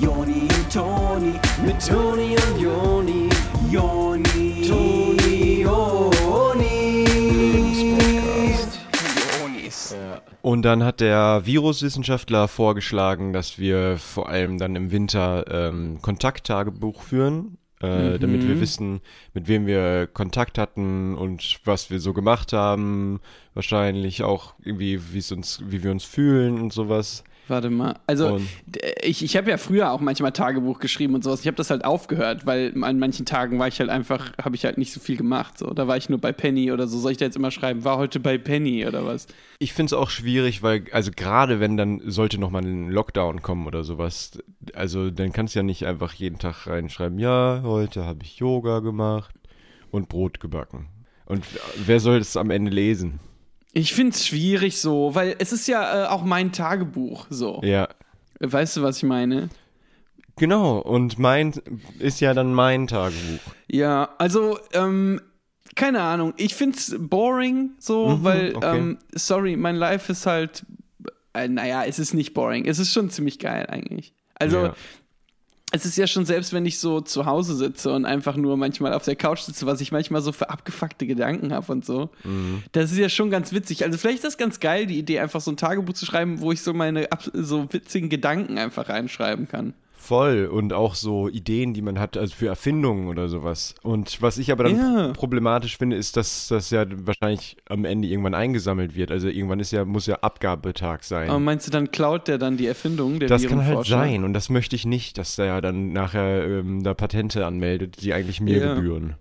Joni und Toni, mit Toni und Joni, Joni, Toni, Joni. Und dann hat der Viruswissenschaftler vorgeschlagen, dass wir vor allem dann im Winter ähm, Kontakttagebuch führen, äh, damit wir wissen, mit wem wir Kontakt hatten und was wir so gemacht haben. Wahrscheinlich auch irgendwie, wie es uns, wie wir uns fühlen und sowas. Warte mal. Also, Und- ich, ich habe ja früher auch manchmal Tagebuch geschrieben und sowas. Ich habe das halt aufgehört, weil an manchen Tagen war ich halt einfach, habe ich halt nicht so viel gemacht. So. Da war ich nur bei Penny oder so. Soll ich da jetzt immer schreiben, war heute bei Penny oder was? Ich finde es auch schwierig, weil, also gerade wenn dann sollte noch mal ein Lockdown kommen oder sowas, also dann kannst du ja nicht einfach jeden Tag reinschreiben, ja, heute habe ich Yoga gemacht und Brot gebacken. Und wer soll das am Ende lesen? Ich finde es schwierig so, weil es ist ja äh, auch mein Tagebuch so. Ja, Weißt du, was ich meine? genau. Und mein ist ja dann mein Tagebuch. Ja, also, ähm, keine Ahnung. Ich find's boring so, Mhm, weil, okay. ähm, sorry, mein Life ist halt, äh, naja, es ist nicht boring. Es ist schon ziemlich geil eigentlich. Also, Ja. Es ist ja schon selbst, wenn ich so zu Hause sitze und einfach nur manchmal auf der Couch sitze, was ich manchmal so für abgefuckte Gedanken habe und so. Mhm. Das ist ja schon ganz witzig. Also vielleicht ist das ganz geil, die Idee, einfach so ein Tagebuch zu schreiben, wo ich so meine so witzigen Gedanken einfach reinschreiben kann. Voll und auch so Ideen, die man hat, also für Erfindungen oder sowas. Und was ich aber dann Ja. problematisch finde, ist, dass das ja wahrscheinlich am Ende irgendwann eingesammelt wird. Also irgendwann ist ja, muss ja Abgabetag sein. Aber meinst du, dann klaut der dann die Erfindung der das kann halt sein und das möchte ich nicht, dass der ja dann nachher ähm, da Patente anmeldet, die eigentlich mir Ja. gebühren.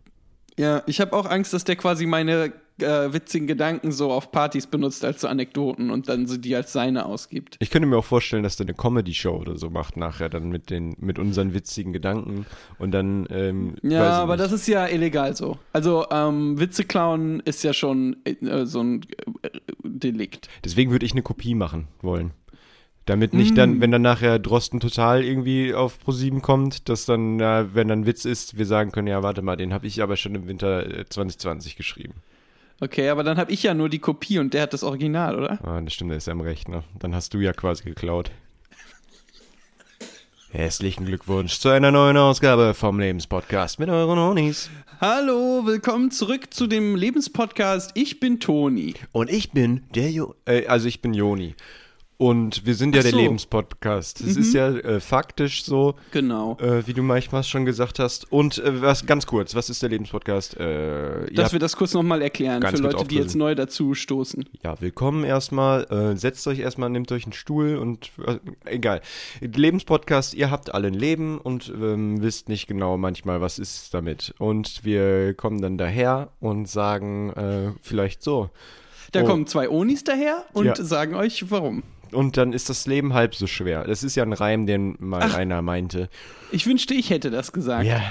Ja, ich habe auch Angst, dass der quasi meine äh, witzigen Gedanken so auf Partys benutzt als so Anekdoten und dann so die als seine ausgibt. Ich könnte mir auch vorstellen, dass der eine Comedy-Show oder so macht nachher dann mit den mit unseren witzigen Gedanken und dann ähm, Ja, aber nicht. das ist ja illegal so. Also ähm, Witze klauen ist ja schon äh, so ein äh, Delikt. Deswegen würde ich eine Kopie machen wollen. Damit Mm. nicht dann, wenn dann nachher Drosten total irgendwie auf Pro7 kommt, dass dann, wenn dann Witz ist, wir sagen können, ja, warte mal, den habe ich aber schon im Winter äh, 2020 geschrieben. Okay, aber dann habe ich ja nur die Kopie und der hat das Original, oder? Ah, das stimmt, der ist ja am Rechner. Dann hast du ja quasi geklaut. Herzlichen Glückwunsch zu einer neuen Ausgabe vom Lebenspodcast mit euren Honis. Hallo, willkommen zurück zu dem Lebenspodcast. Ich bin Toni. Und ich bin der Jo, äh, also ich bin Joni. Und wir sind ja Ach der so. Lebenspodcast. Es ist ja äh, faktisch so, Genau. äh, wie du manchmal schon gesagt hast. Und äh, was ganz kurz, was ist der Lebenspodcast? Äh, Dass wir das kurz nochmal erklären für Leute, die jetzt neu dazu stoßen. ja, willkommen erstmal. Äh, setzt euch erstmal, nehmt euch einen Stuhl und äh, egal. Lebenspodcast, ihr habt alle ein Leben und ähm, wisst nicht genau manchmal, was ist damit. Und wir kommen dann daher und sagen vielleicht so. Da Oh. kommen zwei Onis daher und Ja. sagen euch, warum. Und dann ist das Leben halb so schwer. Das ist ja ein Reim, den mal einer meinte. Ich wünschte, ich hätte das gesagt. Ja,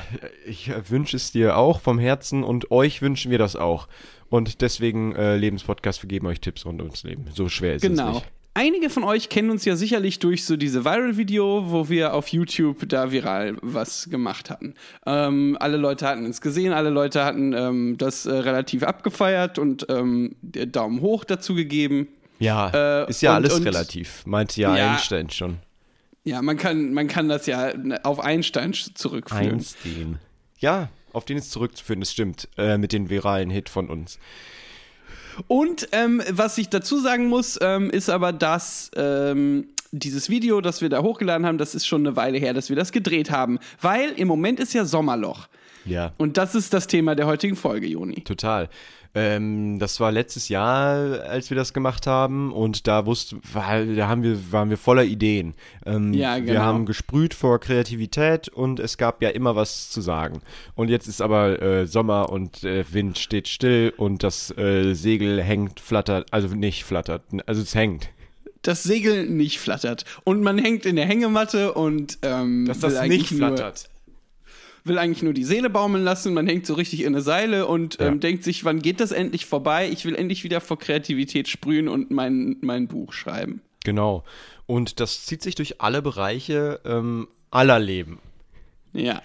ich wünsche es dir auch vom Herzen und euch wünschen wir das auch. Und deswegen äh, Lebenspodcast, wir geben euch Tipps rund ums Leben. So schwer ist es Genau. nicht. Einige von euch kennen uns ja sicherlich durch so diese Viral-Video, wo wir auf YouTube da viral was gemacht hatten. Ähm, alle Leute hatten es gesehen, alle Leute hatten ähm, das äh, relativ abgefeiert und ähm, Daumen hoch dazu gegeben. Ja, Äh, ist ja und- alles und- relativ. Meinte ja, Ja. Einstein schon. Ja, man kann, man kann das ja auf Einstein zurückführen. Einstein. Ja, auf den ist zurückzuführen, das stimmt. Äh, mit den viralen Hit von uns. Und ähm, was ich dazu sagen muss, ähm, ist aber, dass ähm, dieses Video, das wir da hochgeladen haben, das ist schon eine Weile her, dass wir das gedreht haben. Weil im Moment ist ja Sommerloch. Ja. Und das ist das Thema der heutigen Folge, Joni. Total. Ähm, das war letztes Jahr, als wir das gemacht haben und da wusste, war, da haben wir, waren wir voller Ideen. Ähm, Ja, Wir genau. haben gesprüht vor Kreativität und es gab ja immer was zu sagen. Und jetzt ist aber äh, Sommer und äh, Wind steht still und das äh, Segel hängt, flattert, also nicht flattert, also es hängt. Das Segel nicht flattert. Und man hängt in der Hängematte und ähm, will eigentlich Nur, will eigentlich nur die Seele baumeln lassen. Man hängt so richtig in eine Seile und Ja. ähm, denkt sich, wann geht das endlich vorbei? Ich will endlich wieder vor Kreativität sprühen und mein, mein Buch schreiben. Genau. Und das zieht sich durch alle Bereiche ähm, aller Leben. Ja.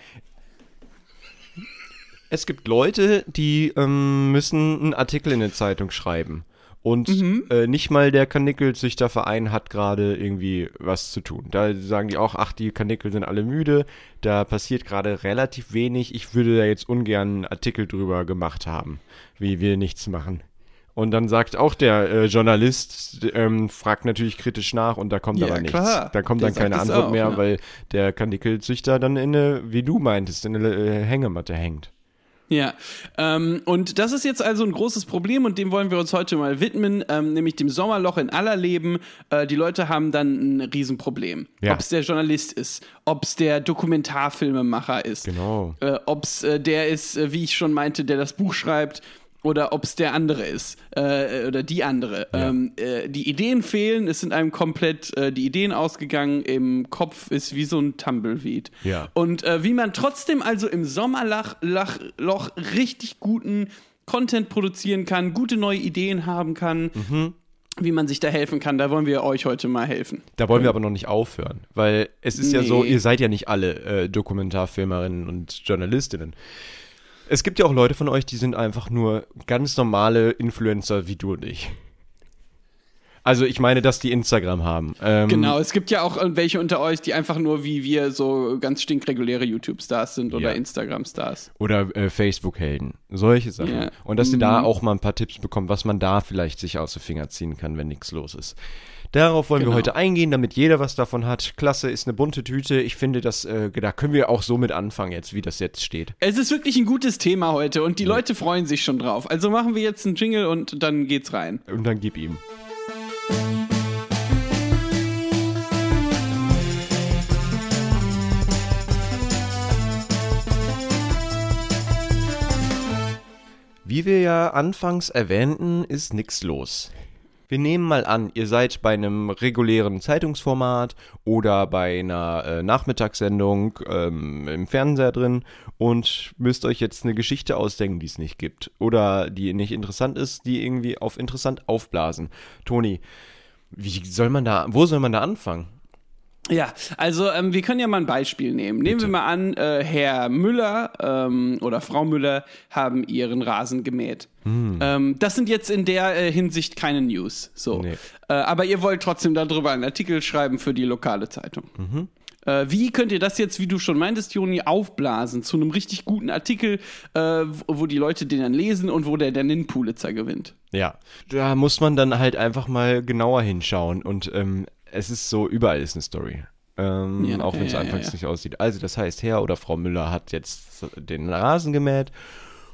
Es gibt Leute, die ähm, müssen einen Artikel in eine Zeitung schreiben. Und äh, nicht mal der Karnickelzüchterverein hat gerade irgendwie was zu tun. Da sagen die auch, ach, die Karnickel sind alle müde, da passiert gerade relativ wenig. Ich würde da jetzt ungern einen Artikel drüber gemacht haben, wie wir nichts machen. Und dann sagt auch der äh, Journalist, ähm, fragt natürlich kritisch nach und da kommt Ja, aber nichts. klar. Da kommt Der dann keine Antwort auch, mehr, ja. weil der Karnickelzüchter dann in eine, wie du meintest, in eine äh, Hängematte hängt. Ja, ähm, und das ist jetzt also ein großes Problem und dem wollen wir uns heute mal widmen, ähm, nämlich dem Sommerloch in aller Leben. Äh, die Leute haben dann ein Riesenproblem. Ja. Ob es der Journalist ist, ob es der Dokumentarfilmemacher ist, Genau. äh, ob es äh, der ist, äh, wie ich schon meinte, der das Buch schreibt. Oder ob es der andere ist äh, oder die andere. Ähm, äh, die Ideen fehlen, es sind einem komplett äh, die Ideen ausgegangen. Im Kopf ist wie so ein Tumbleweed. Ja. Und äh, wie man trotzdem also im Sommerloch richtig guten Content produzieren kann, gute neue Ideen haben kann, Mhm. wie man sich da helfen kann, da wollen wir euch heute mal helfen. Da wollen wir aber noch nicht aufhören, weil es ist ja so, Nee. ihr seid ja nicht alle äh, Dokumentarfilmerinnen und Journalistinnen. Es gibt ja auch Leute von euch, die sind einfach nur ganz normale Influencer wie du und ich. Also ich meine, dass die Instagram haben. Ähm, Genau, es gibt ja auch äh, welche unter euch, die einfach nur wie wir so ganz stinkreguläre YouTube-Stars sind oder Ja. Instagram-Stars. Oder äh, Facebook-Helden. Solche Sachen. Ja. Und dass ihr da Mhm. auch mal ein paar Tipps bekommt, was man da vielleicht sich aus den Finger ziehen kann, wenn nichts los ist. Darauf wollen Genau. wir heute eingehen, damit jeder was davon hat. Klasse ist eine bunte Tüte. Ich finde, das, äh, da können wir auch so mit anfangen jetzt, wie das jetzt steht. Es ist wirklich ein gutes Thema heute und die Leute freuen sich schon drauf. Also machen wir jetzt einen Jingle und dann geht's rein. Und dann gib ihm. Wie wir ja anfangs erwähnten, ist nichts los. Wir nehmen mal an, ihr seid bei einem regulären Zeitungsformat oder bei einer äh, Nachmittagssendung ähm, im Fernseher drin und müsst euch jetzt eine Geschichte ausdenken, die es nicht gibt. Oder die nicht interessant ist, die irgendwie auf interessant aufblasen. Toni, wie soll man da, wo soll man da anfangen? Ja, also ähm, wir können ja mal ein Beispiel nehmen. Nehmen wir mal an, äh, Herr Müller ähm, oder Frau Müller haben ihren Rasen gemäht. Ähm, das sind jetzt in der äh, Hinsicht keine News. So. Nee. Äh, aber ihr wollt trotzdem darüber einen Artikel schreiben für die lokale Zeitung. Äh, wie könnt ihr das jetzt, wie du schon meintest, Joni, aufblasen zu einem richtig guten Artikel, äh, wo wo die Leute den dann lesen und wo der dann den Pulitzer gewinnt? Ja, da muss man dann halt einfach mal genauer hinschauen und ähm, es ist so, überall ist eine Story. Ähm, Ja, auch wenn es ja, anfangs ja. nicht aussieht. Also das heißt, Herr oder Frau Müller hat jetzt den Rasen gemäht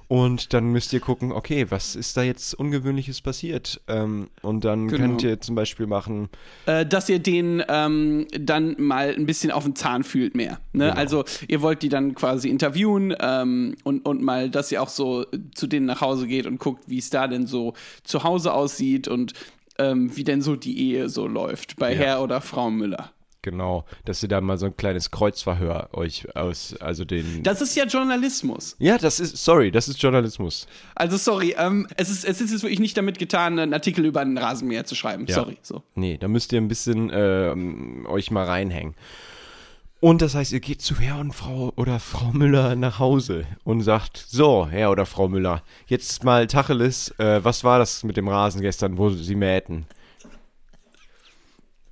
und dann müsst ihr gucken, okay, was ist da jetzt Ungewöhnliches passiert? Ähm, und dann Genau. könnt ihr zum Beispiel machen, äh, dass ihr den ähm, dann mal ein bisschen auf den Zahn fühlt mehr. Ne? Genau. Also ihr wollt die dann quasi interviewen ähm, und, und mal, dass ihr auch so zu denen nach Hause geht und guckt, wie es da denn so zu Hause aussieht und ähm, wie denn so die Ehe so läuft bei Ja. Herr oder Frau Müller. genau, dass ihr da mal so ein kleines Kreuzverhör euch aus, also den... Das ist ja Journalismus. ja, das ist, sorry, das ist Journalismus. Also sorry, ähm, es, ist, es ist jetzt wirklich nicht damit getan, einen Artikel über einen Rasenmäher zu schreiben. Ja. Sorry. So. Nee, da müsst ihr ein bisschen ähm, euch mal reinhängen. Und das heißt, ihr geht zu Herr und Frau oder Frau Müller nach Hause und sagt, so, Herr oder Frau Müller, jetzt mal Tacheles, äh, was war das mit dem Rasen gestern, wo sie mähten?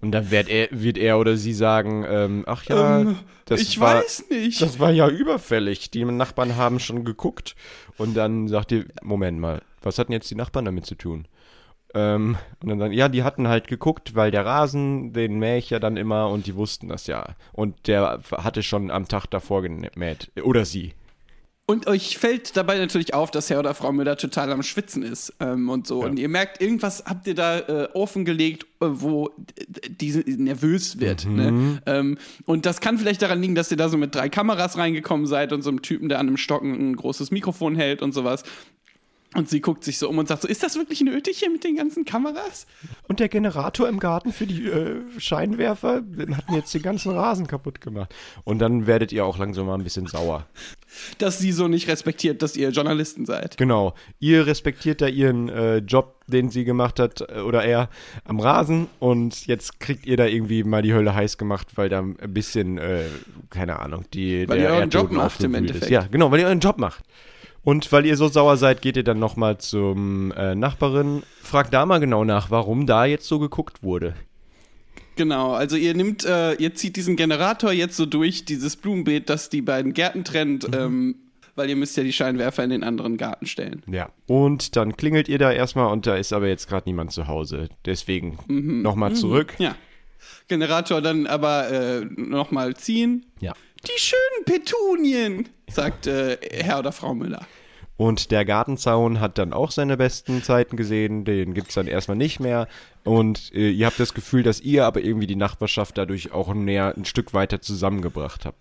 Und dann wird er, wird er oder sie sagen, ähm, ach ja, Ähm, das ich war, weiß nicht. das war ja überfällig. Die Nachbarn haben schon geguckt. Und dann sagt ihr, Moment mal, was hatten jetzt die Nachbarn damit zu tun? Ähm, und dann sagen, ja, die hatten halt geguckt, weil der Rasen, den mähe ich ja dann immer und die wussten das ja. Und der hatte schon am Tag davor gemäht. Oder sie. Und euch fällt dabei natürlich auf, dass Herr oder Frau Müller total am Schwitzen ist ähm, und so. Und ihr merkt, irgendwas habt ihr da äh, offengelegt, äh, wo d- die nervös wird. Ne? Ähm, und das kann vielleicht daran liegen, dass ihr da so mit drei Kameras reingekommen seid und so einem Typen, der an einem Stocken ein großes Mikrofon hält und sowas. Und sie guckt sich so um und sagt so, ist das wirklich nötig hier mit den ganzen Kameras? Und der Generator im Garten für die äh, Scheinwerfer, den hatten jetzt den ganzen Rasen kaputt gemacht. Und dann werdet ihr auch langsam mal ein bisschen sauer. Dass sie so nicht respektiert, dass ihr Journalisten seid. Genau. Ihr respektiert da ihren äh, Job, den sie gemacht hat, äh, oder er, am Rasen. Und jetzt kriegt ihr da irgendwie mal die Hölle heiß gemacht, weil da ein bisschen, äh, keine Ahnung, die, Weil der ihr euren Job Erdboden macht im Endeffekt. Ist. Ja, genau, weil ihr euren Job macht. Und weil ihr so sauer seid, geht ihr dann nochmal zum äh, Nachbarin, fragt da mal genau nach, warum da jetzt so geguckt wurde. Genau, also ihr nimmt, äh, ihr zieht diesen Generator jetzt so durch dieses Blumenbeet, das die beiden Gärten trennt, Mhm. ähm, weil ihr müsst ja die Scheinwerfer in den anderen Garten stellen. Ja. Und dann klingelt ihr da erstmal und da ist aber jetzt gerade niemand zu Hause. Deswegen nochmal zurück. Ja. Generator dann aber äh, nochmal ziehen. Ja. Die schönen Petunien, sagt äh, Herr oder Frau Müller. Und der Gartenzaun hat dann auch seine besten Zeiten gesehen. Den gibt es dann erstmal nicht mehr. Und äh, ihr habt das Gefühl, dass ihr aber irgendwie die Nachbarschaft dadurch auch näher ein Stück weiter zusammengebracht habt.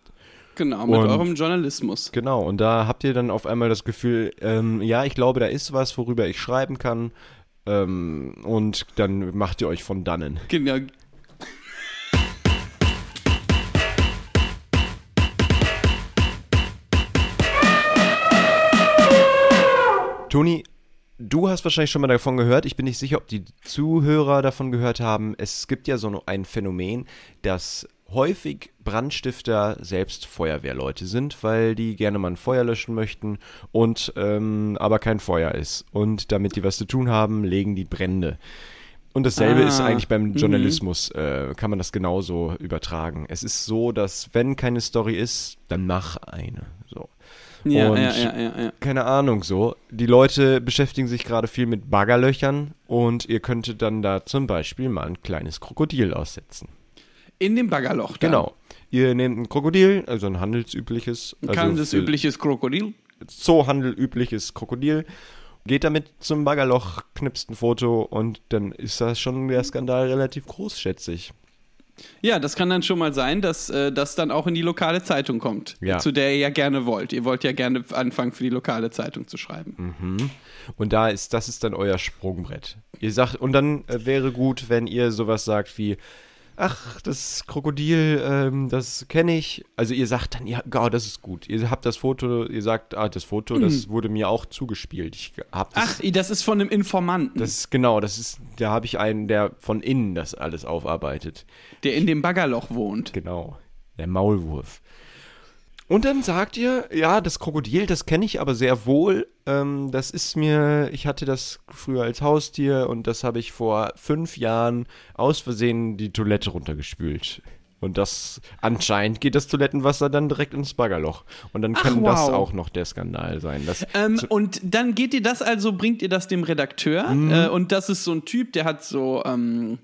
Genau, mit Und- eurem Journalismus. Genau, und da habt ihr dann auf einmal das Gefühl, ähm, ja, ich glaube, da ist was, worüber ich schreiben kann. Ähm, und dann macht ihr euch von dannen. Genau. Toni, du hast wahrscheinlich schon mal davon gehört. Ich bin nicht sicher, ob die Zuhörer davon gehört haben. Es gibt ja so ein Phänomen, dass häufig Brandstifter selbst Feuerwehrleute sind, weil die gerne mal ein Feuer löschen möchten und ähm, aber kein Feuer ist. Und damit die was zu tun haben, legen die Brände. Und dasselbe Ah, ist eigentlich beim mhm. Journalismus, äh, kann man das genauso übertragen. Es ist so, dass wenn keine Story ist, dann mach eine. So. Ja, Und- ja, ja, keine Ahnung so. Die Leute beschäftigen sich gerade viel mit Baggerlöchern und ihr könntet dann da zum Beispiel mal ein kleines Krokodil aussetzen. In dem Baggerloch. Da. Genau. Ihr nehmt ein Krokodil, also ein handelsübliches, Ein also Kann das für übliches Krokodil. Zoohandel übliches Krokodil. Geht damit zum Baggerloch, knipst ein Foto und dann ist das schon der Skandal relativ groß, schätze ich. Ja, das kann dann schon mal sein, dass äh, das dann auch in die lokale Zeitung kommt, Ja. zu der ihr ja gerne wollt. Ihr wollt ja gerne anfangen, für die lokale Zeitung zu schreiben. Mhm. Und da ist, das ist dann euer Sprungbrett. Ihr sagt, und dann äh, wäre gut, wenn ihr sowas sagt wie, ach, das Krokodil, ähm, das kenne ich. Also ihr sagt dann, ja, oh, das ist gut. Ihr habt das Foto, ihr sagt, ah, das Foto, das wurde mir auch zugespielt. Ich hab das, Ach, das ist von einem Informanten, das ist genau, das ist, da habe ich einen, der von innen das alles aufarbeitet. der in dem Baggerloch wohnt. Genau, der Maulwurf. Und dann sagt ihr, ja, das Krokodil, das kenne ich aber sehr wohl. Ähm, das ist mir, ich hatte das früher als Haustier und das habe ich vor fünf Jahren aus Versehen die Toilette runtergespült. Und das, anscheinend geht das Toilettenwasser dann direkt ins Baggerloch. Und dann Ach, kann das wow. auch noch der Skandal sein. Das, Ähm, und dann geht ihr das also, bringt ihr das dem Redakteur äh, und das ist so ein Typ, der hat so, ähm,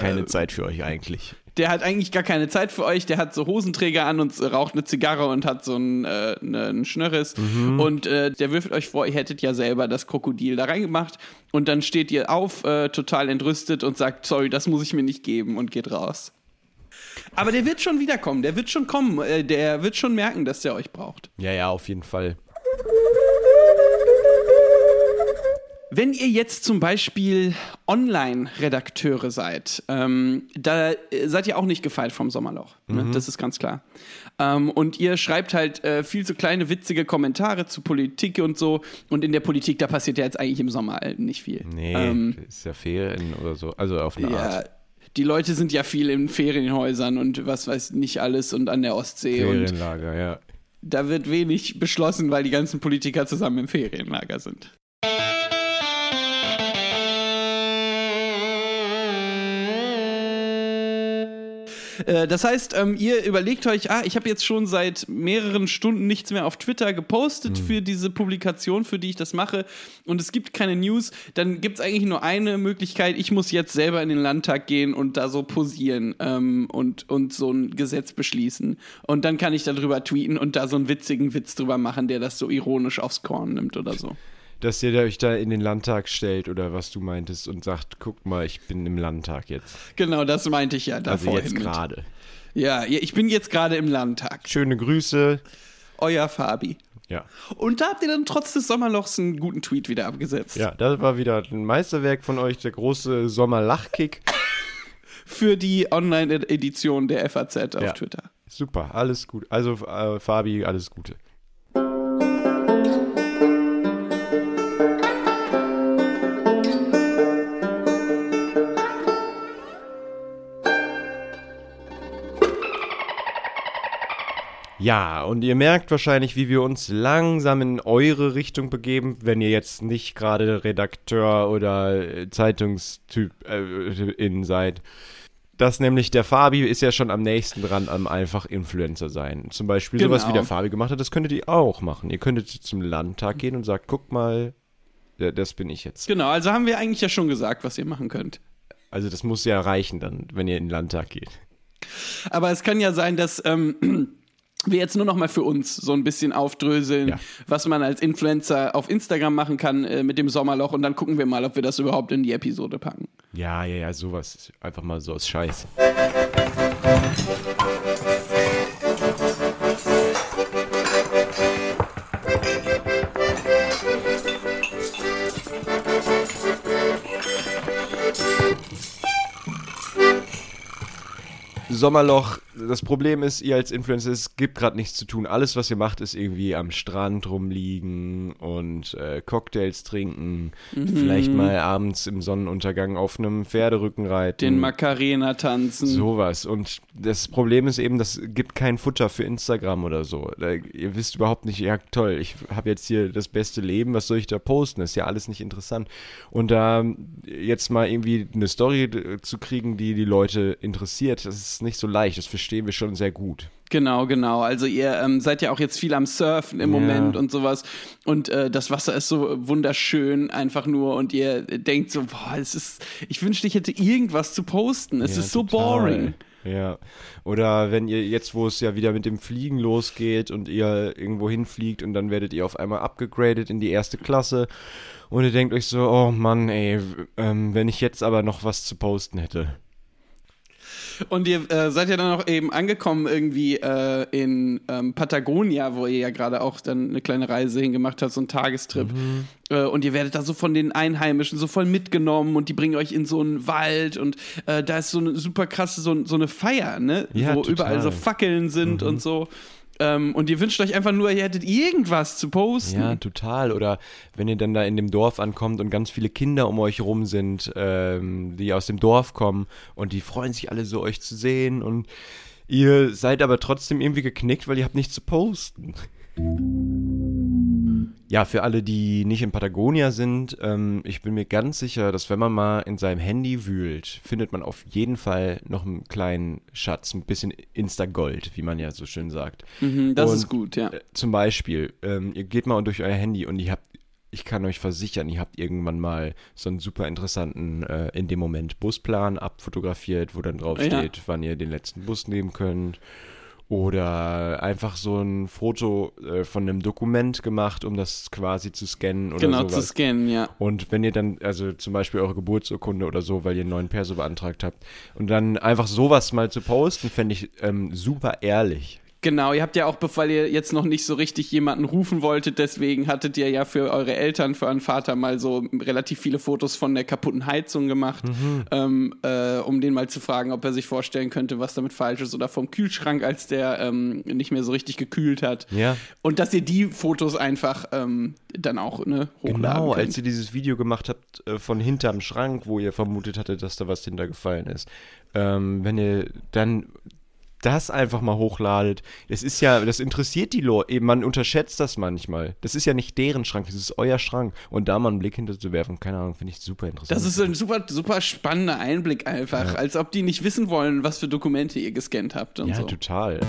keine Zeit für euch eigentlich. der hat eigentlich gar keine Zeit für euch, der hat so Hosenträger an und raucht eine Zigarre und hat so einen, äh, ne- einen Schnörres und äh, der würfelt euch vor, ihr hättet ja selber das Krokodil da reingemacht und dann steht ihr auf, äh, total entrüstet und sagt, sorry, das muss ich mir nicht geben und geht raus. Aber der wird schon wiederkommen, der wird schon kommen, äh, der wird schon merken, dass der euch braucht. Ja, ja, auf jeden Fall. Wenn ihr jetzt zum Beispiel Online-Redakteure seid, ähm, da äh, seid ihr auch nicht gefeit vom Sommerloch. Ne? Das ist ganz klar. Ähm, und ihr schreibt halt äh, viel so kleine witzige Kommentare zu Politik und so. Und in der Politik, da passiert ja jetzt eigentlich im Sommer äh, nicht viel. Nee, Ähm, ist ja Ferien oder so. Also auf eine ja, Art. die Leute sind ja viel in Ferienhäusern und was weiß nicht alles und an der Ostsee. Und Ferienlager, ja. da wird wenig beschlossen, weil die ganzen Politiker zusammen im Ferienlager sind. Äh, Das heißt, ähm, ihr überlegt euch, ah, ich habe jetzt schon seit mehreren Stunden nichts mehr auf Twitter gepostet für diese Publikation, für die ich das mache, und es gibt keine News, dann gibt es eigentlich nur eine Möglichkeit, ich muss jetzt selber in den Landtag gehen und da so posieren ähm, und, und so ein Gesetz beschließen. Und dann kann ich darüber tweeten und da so einen witzigen Witz drüber machen, der das so ironisch aufs Korn nimmt oder so. Dass ihr euch da in den Landtag stellt oder was du meintest und sagt, guck mal, ich bin im Landtag jetzt. Genau, das meinte ich ja Also davor. jetzt gerade. Ja, ja, ich bin jetzt gerade im Landtag. Schöne Grüße. Euer Fabi. Ja. Und da habt ihr dann trotz des Sommerlochs einen guten Tweet wieder abgesetzt. Ja, das war wieder ein Meisterwerk von euch, der große Sommerlachkick. Für die Online-Edition der FAZ auf Ja. Twitter. Super, alles gut. Also äh, Fabi, alles Gute. Ja, und ihr merkt wahrscheinlich, wie wir uns langsam in eure Richtung begeben, wenn ihr jetzt nicht gerade Redakteur oder äh, Zeitungstyp äh, in seid. Das nämlich der Fabi ist ja schon am nächsten dran am einfach Influencer sein. Zum Beispiel sowas wie Genau. der Fabi gemacht hat, das könntet ihr auch machen. Ihr könntet zum Landtag gehen und sagt, guck mal, das bin ich jetzt. Genau, also haben wir eigentlich ja schon gesagt, was ihr machen könnt. Also das muss ja reichen dann, wenn ihr in den Landtag geht. Aber es kann ja sein, dass ähm, wir jetzt nur noch mal für uns so ein bisschen aufdröseln, Ja. was man als Influencer auf Instagram machen kann äh, mit dem Sommerloch und dann gucken wir mal, ob wir das überhaupt in die Episode packen. Ja, ja, ja, sowas. Einfach mal so aus Scheiß. Sommerloch, das Problem ist, ihr als Influencer, es gibt gerade nichts zu tun. Alles, was ihr macht, ist irgendwie am Strand rumliegen und äh, Cocktails trinken. Vielleicht mal abends im Sonnenuntergang auf einem Pferderücken reiten. Den Macarena tanzen. Sowas. Und das Problem ist eben, das gibt kein Futter für Instagram oder so. Da, ihr wisst überhaupt nicht, ja toll, ich habe jetzt hier das beste Leben, was soll ich da posten? Das ist ja alles nicht interessant. Und da jetzt mal irgendwie eine Story äh, zu kriegen, die die Leute interessiert, das ist nicht so leicht. Das verstehen wir schon sehr gut. Genau, genau. Also ihr ähm, seid ja auch jetzt viel am Surfen im Ja. Moment und sowas. Und äh, das Wasser ist so wunderschön einfach nur und ihr denkt so, boah, es ist, ich wünschte, ich hätte irgendwas zu posten. Es Ja, ist so total. boring. Ja. Oder wenn ihr jetzt, wo es ja wieder mit dem Fliegen losgeht und ihr irgendwo hinfliegt und dann werdet ihr auf einmal abgegradet in die erste Klasse und ihr denkt euch so, oh Mann, ey, ähm, wenn ich jetzt aber noch was zu posten hätte. Und ihr äh, seid ja dann auch eben angekommen irgendwie äh, in ähm, Patagonia, wo ihr ja gerade auch dann eine kleine Reise hingemacht habt, so einen Tagestrip. Äh, und ihr werdet da so von den Einheimischen so voll mitgenommen und die bringen euch in so einen Wald und äh, da ist so eine super krasse, so, so eine Feier, ne? Ja, wo total. überall so Fackeln sind und so. Ähm, und ihr wünscht euch einfach nur, ihr hättet irgendwas zu posten. Ja, total. Oder wenn ihr dann da in dem Dorf ankommt und ganz viele Kinder um euch rum sind, ähm, die aus dem Dorf kommen und die freuen sich alle so, euch zu sehen und ihr seid aber trotzdem irgendwie geknickt, weil ihr habt nichts zu posten. Ja, für alle, die nicht in Patagonia sind, ähm, ich bin mir ganz sicher, dass wenn man mal in seinem Handy wühlt, findet man auf jeden Fall noch einen kleinen Schatz, ein bisschen Insta-Gold, wie man ja so schön sagt. Mhm, das Und, ist gut, ja. äh, Zum Beispiel, ähm, ihr geht mal durch euer Handy und ihr habt, ich kann euch versichern, ihr habt irgendwann mal so einen super interessanten, äh, in dem Moment Busplan abfotografiert, wo dann drauf Ja. steht, wann ihr den letzten Bus nehmen könnt. Oder einfach so ein Foto äh, von einem Dokument gemacht, um das quasi zu scannen oder Genau, zu sowas. scannen, ja. Und wenn ihr dann, also zum Beispiel eure Geburtsurkunde oder so, weil ihr einen neuen Perso beantragt habt, und dann einfach sowas mal zu posten, fände ich ähm, super ehrlich. Genau, ihr habt ja auch, weil ihr jetzt noch nicht so richtig jemanden rufen wolltet, deswegen hattet ihr ja für eure Eltern, für euren Vater mal so relativ viele Fotos von der kaputten Heizung gemacht, ähm, äh, um den mal zu fragen, ob er sich vorstellen könnte, was damit falsch ist oder vom Kühlschrank, als der ähm, nicht mehr so richtig gekühlt hat. Ja. Und dass ihr die Fotos einfach ähm, dann auch ne, hochladen Genau, könnt. als ihr dieses Video gemacht habt äh, von hinterm Schrank, wo ihr vermutet hattet, dass da was hintergefallen ist. Ähm, wenn ihr dann das einfach mal hochladet, es ist ja, das interessiert die Leute, man unterschätzt das manchmal. Das ist ja nicht deren Schrank, das ist euer Schrank. Und da mal einen Blick hinter zu werfen, keine Ahnung, finde ich super interessant. Das ist ein super, super spannender Einblick einfach, als ob die nicht wissen wollen, was für Dokumente ihr gescannt habt und ja, so. total.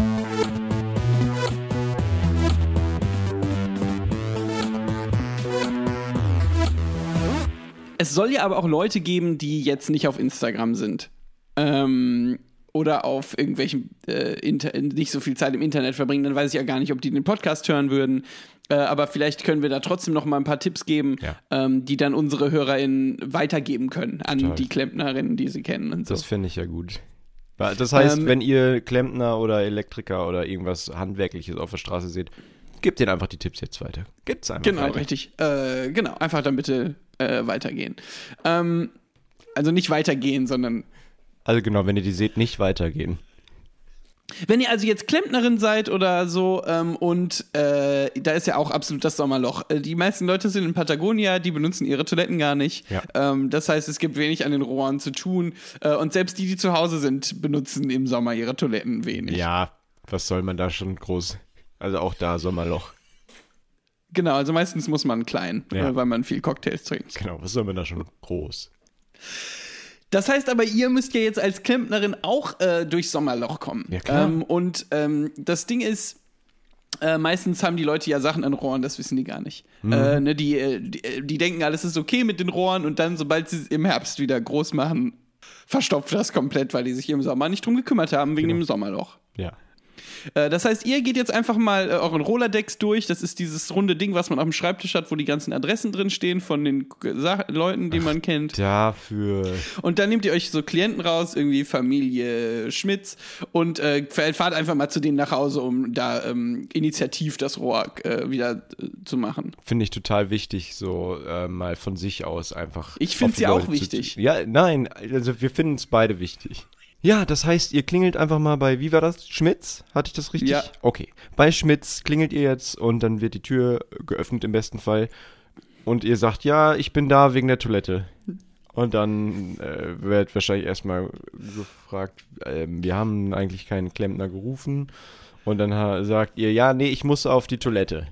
Es soll ja aber auch Leute geben, die jetzt nicht auf Instagram sind. Ähm, oder auf irgendwelchen äh, Inter nicht so viel Zeit im Internet verbringen, dann weiß ich ja gar nicht, ob die den Podcast hören würden. Äh, aber vielleicht können wir da trotzdem noch mal ein paar Tipps geben, Ja. ähm, die dann unsere HörerInnen weitergeben können an Total. die Klempnerinnen, die sie kennen und so. Das finde ich ja gut. Das heißt, Ähm, wenn ihr Klempner oder Elektriker oder irgendwas Handwerkliches auf der Straße seht, gebt denen einfach die Tipps jetzt weiter. Gibt's einfach Genau, weiter. richtig. Äh, genau, einfach dann bitte äh, weitergehen. Ähm, also nicht weitergehen, sondern Also genau, wenn ihr die seht, nicht weitergehen. Wenn ihr also jetzt Klempnerin seid oder so ähm, und äh, da ist ja auch absolut das Sommerloch. Äh, Die meisten Leute sind in Patagonia, die benutzen ihre Toiletten gar nicht. Ja. Ähm, das heißt, es gibt wenig an den Rohren zu tun äh, und selbst die, die zu Hause sind, benutzen im Sommer ihre Toiletten wenig. Ja, was soll man da schon groß? Also auch da Sommerloch. Genau, also meistens muss man klein, Ja. äh, weil man viel Cocktails trinkt. Genau, was soll man da schon groß? Das heißt aber, ihr müsst ja jetzt als Klempnerin auch äh, durchs Sommerloch kommen. Ja, klar. Ähm, und ähm, das Ding ist, äh, meistens haben die Leute ja Sachen an Rohren, das wissen die gar nicht. Mhm. Äh, ne, die, äh, die, äh, die denken, alles ist okay mit den Rohren und dann, sobald sie es im Herbst wieder groß machen, verstopft das komplett, weil die sich im Sommer nicht drum gekümmert haben wegen Genau. dem Sommerloch. Ja. Äh, das heißt, ihr geht jetzt einfach mal äh, euren Rolodex durch. Das ist dieses runde Ding, was man auf dem Schreibtisch hat, wo die ganzen Adressen drin stehen von den Sa Leuten, die man kennt. Dafür. Und dann nehmt ihr euch so Klienten raus, irgendwie Familie Schmitz, und äh, fahrt einfach mal zu denen nach Hause, um da ähm, initiativ das Rohr äh, wieder äh, zu machen. Finde ich total wichtig, so mal von sich aus einfach. Ich auf die ja auch Leute wichtig. Ja, nein, also wir finden es beide wichtig. Ja, das heißt, ihr klingelt einfach mal bei, wie war das? Schmitz? Hatte ich das richtig? Ja. Okay. Bei Schmitz klingelt ihr jetzt und dann wird die Tür geöffnet im besten Fall. Und ihr sagt, ja, ich bin da wegen der Toilette. Und dann äh, wird wahrscheinlich erstmal gefragt, ähm, wir haben eigentlich keinen Klempner gerufen. Und dann sagt ihr, ja, nee, ich muss auf die Toilette.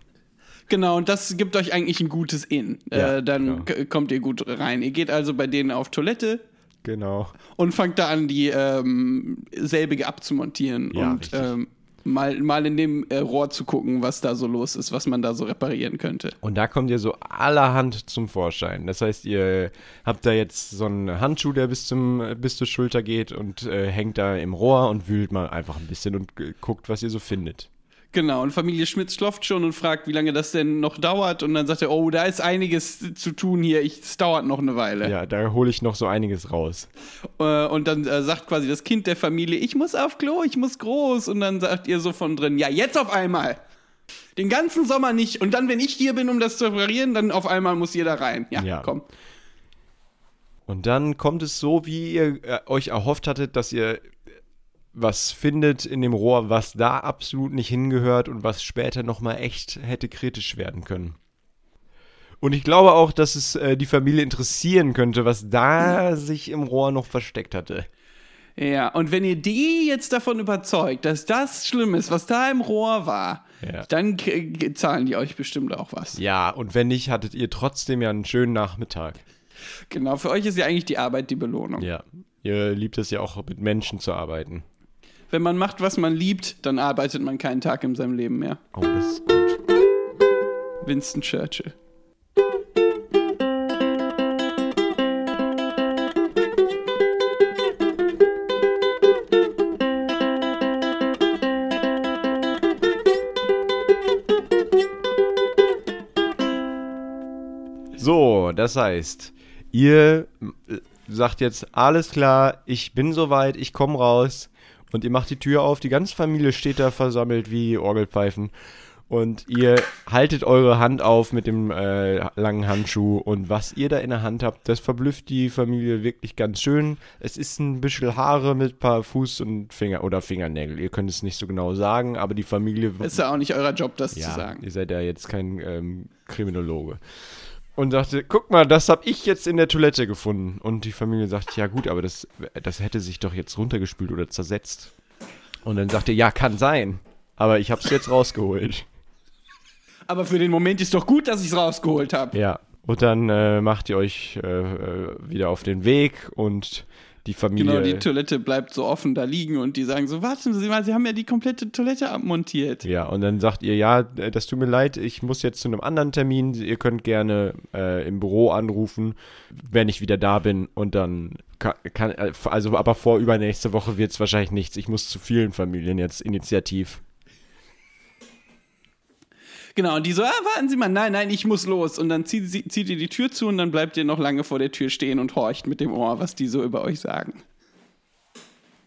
Genau, und das gibt euch eigentlich ein gutes In. Ja, äh, dann genau. kommt ihr gut rein. Ihr geht also bei denen auf Toilette Genau. und fangt da an, die ähm, selbige abzumontieren Ja, und ähm, mal, mal in dem äh, Rohr zu gucken, was da so los ist, was man da so reparieren könnte. Und da kommt ihr so allerhand zum Vorschein. Das heißt, ihr habt da jetzt so einen Handschuh, der bis, zum, bis zur Schulter geht und äh, hängt da im Rohr und wühlt mal einfach ein bisschen und äh, guckt, was ihr so findet. Genau, und Familie Schmitz klopft schon und fragt, wie lange das denn noch dauert. Und dann sagt er, oh, da ist einiges zu tun hier, es dauert noch eine Weile. Ja, da hole ich noch so einiges raus. Äh, und dann äh, sagt quasi das Kind der Familie, ich muss auf Klo, ich muss groß. Und dann sagt ihr so von drin, ja, jetzt auf einmal. Den ganzen Sommer nicht. Und dann, wenn ich hier bin, um das zu reparieren, dann auf einmal muss ihr da rein. Ja, Ja. komm. Und dann kommt es so, wie ihr äh, euch erhofft hattet, dass ihr was findet in dem Rohr, was da absolut nicht hingehört und was später nochmal echt hätte kritisch werden können. Und ich glaube auch, dass es äh, die Familie interessieren könnte, was da sich im Rohr noch versteckt hatte. Ja, und wenn ihr die jetzt davon überzeugt, dass das schlimm ist, was da im Rohr war, Ja. dann zahlen die euch bestimmt auch was. Ja, und wenn nicht, hattet ihr trotzdem ja einen schönen Nachmittag. Genau, für euch ist ja eigentlich die Arbeit die Belohnung. Ja. Ihr liebt es ja auch, mit Menschen zu arbeiten. Wenn man macht, was man liebt, dann arbeitet man keinen Tag in seinem Leben mehr. Oh, das ist gut. Winston Churchill. So, das heißt, ihr sagt jetzt, alles klar, ich bin soweit, ich komme raus. Und ihr macht die Tür auf, die ganze Familie steht da versammelt wie Orgelpfeifen. Und ihr haltet eure Hand auf mit dem äh, langen Handschuh. Und was ihr da in der Hand habt, das verblüfft die Familie wirklich ganz schön. Es ist ein bisschen Haare mit paar Fuß- und Finger oder Fingernägel. Ihr könnt es nicht so genau sagen, aber die Familie Ist ja auch nicht euer Job, das ja, zu sagen. ihr seid ja jetzt kein ähm, Kriminologe. Und sagte, guck mal, das habe ich jetzt in der Toilette gefunden. Und die Familie sagt, ja gut, aber das, das hätte sich doch jetzt runtergespült oder zersetzt. Und dann sagte, ja, kann sein. Aber ich habe es jetzt rausgeholt. Aber für den Moment ist doch gut, dass ich es rausgeholt habe. Ja. Und dann äh, macht ihr euch äh, äh, wieder auf den Weg und die Familie. Genau, die Toilette bleibt so offen da liegen und die sagen so, warten Sie mal, Sie haben ja die komplette Toilette abmontiert. Ja, und dann sagt ihr, ja, das tut mir leid, ich muss jetzt zu einem anderen Termin. Ihr könnt gerne äh, im Büro anrufen, wenn ich wieder da bin. Und dann kann, kann äh, also aber vor übernächste Woche wird es wahrscheinlich nichts. Ich muss zu vielen Familien jetzt initiativ. Genau, und die so, ah, warten Sie mal, nein, nein, ich muss los. Und dann zieht, sie, zieht ihr die Tür zu und dann bleibt ihr noch lange vor der Tür stehen und horcht mit dem Ohr, was die so über euch sagen.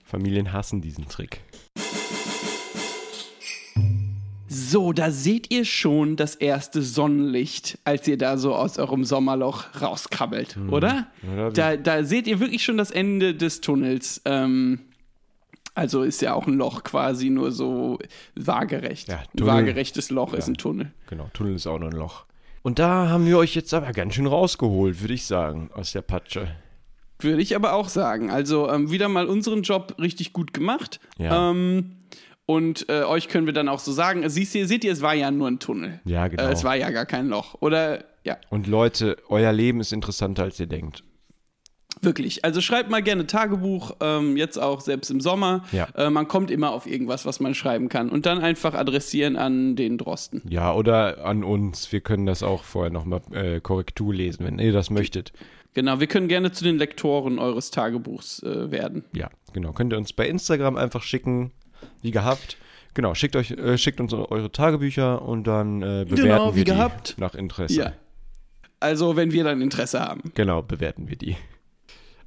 Familien hassen diesen Trick. So, da seht ihr schon das erste Sonnenlicht, als ihr da so aus eurem Sommerloch rauskrabbelt, oder? Oder wie- Da, da seht ihr wirklich schon das Ende des Tunnels. Ähm, also ist ja auch ein Loch quasi nur so waagerecht. Ja, ein waagerechtes Loch ist Ja. ein Tunnel. Genau, Tunnel ist auch nur ein Loch. Und da haben wir euch jetzt aber ganz schön rausgeholt, würde ich sagen, aus der Patsche. Würde ich aber auch sagen. Also ähm, wieder mal unseren Job richtig gut gemacht. Ja. Ähm, Und äh, euch können wir dann auch so sagen, siehst ihr, seht ihr, es war ja nur ein Tunnel. Ja, genau. Äh, es war ja gar kein Loch. Oder ja, Und Leute, euer Leben ist interessanter, als ihr denkt. Wirklich. Also schreibt mal gerne Tagebuch, ähm, jetzt auch selbst im Sommer. Ja. Äh, man kommt immer auf irgendwas, was man schreiben kann. Und dann einfach adressieren an den Drosten. Ja, oder an uns. Wir können das auch vorher nochmal äh, Korrektur lesen, wenn ihr das möchtet. Genau, wir können gerne zu den Lektoren eures Tagebuchs äh, werden. Ja, genau. Könnt ihr uns bei Instagram einfach schicken, wie gehabt. Genau, schickt, euch, äh, schickt uns eure Tagebücher und dann äh, bewerten Genau, wir die gehabt. nach Interesse. Ja. Also, wenn wir dann Interesse haben. Genau, bewerten wir die.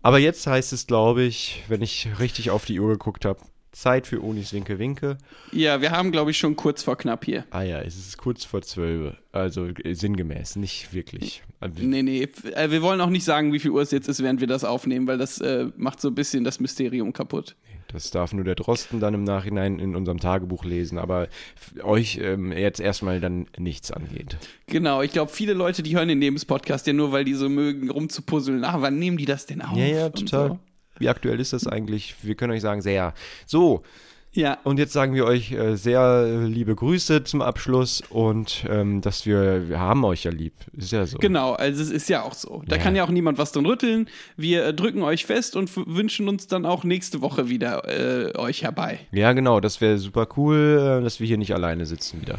Aber jetzt heißt es, glaube ich, wenn ich richtig auf die Uhr geguckt habe, Zeit für Unis Winke Winke. Ja, wir haben, glaube ich, schon kurz vor knapp hier. Ah ja, es ist kurz vor zwölf. Also äh, sinngemäß, nicht wirklich. Also, Nee, nee. Äh, wir wollen auch nicht sagen, wie viel Uhr es jetzt ist, während wir das aufnehmen, weil das äh, macht so ein bisschen das Mysterium kaputt. Das darf nur der Drosten dann im Nachhinein in unserem Tagebuch lesen, aber euch ähm, jetzt erstmal dann nichts angeht. Genau, ich glaube, viele Leute, die hören den Nebenspodcast ja nur, weil die so mögen, rumzupuzzeln. Ach, wann nehmen die das denn auf? Ja, ja, total. So. Wie aktuell ist das eigentlich? Wir können euch sagen, sehr. So, Ja, und jetzt sagen wir euch äh, sehr äh, liebe Grüße zum Abschluss und ähm, dass wir, wir haben euch ja lieb. Ist ja so. genau. Also, es ist ja auch so. Da Ja. kann ja auch niemand was dran rütteln. Wir äh, drücken euch fest und wünschen uns dann auch nächste Woche wieder äh, euch herbei. Ja, genau, das wäre super cool, dass wir hier nicht alleine sitzen wieder.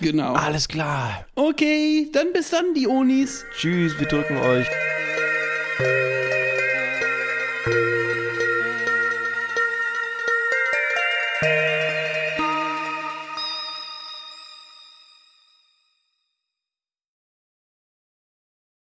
Genau. Alles klar. Okay, dann bis dann, die Onis. Tschüss, wir drücken euch.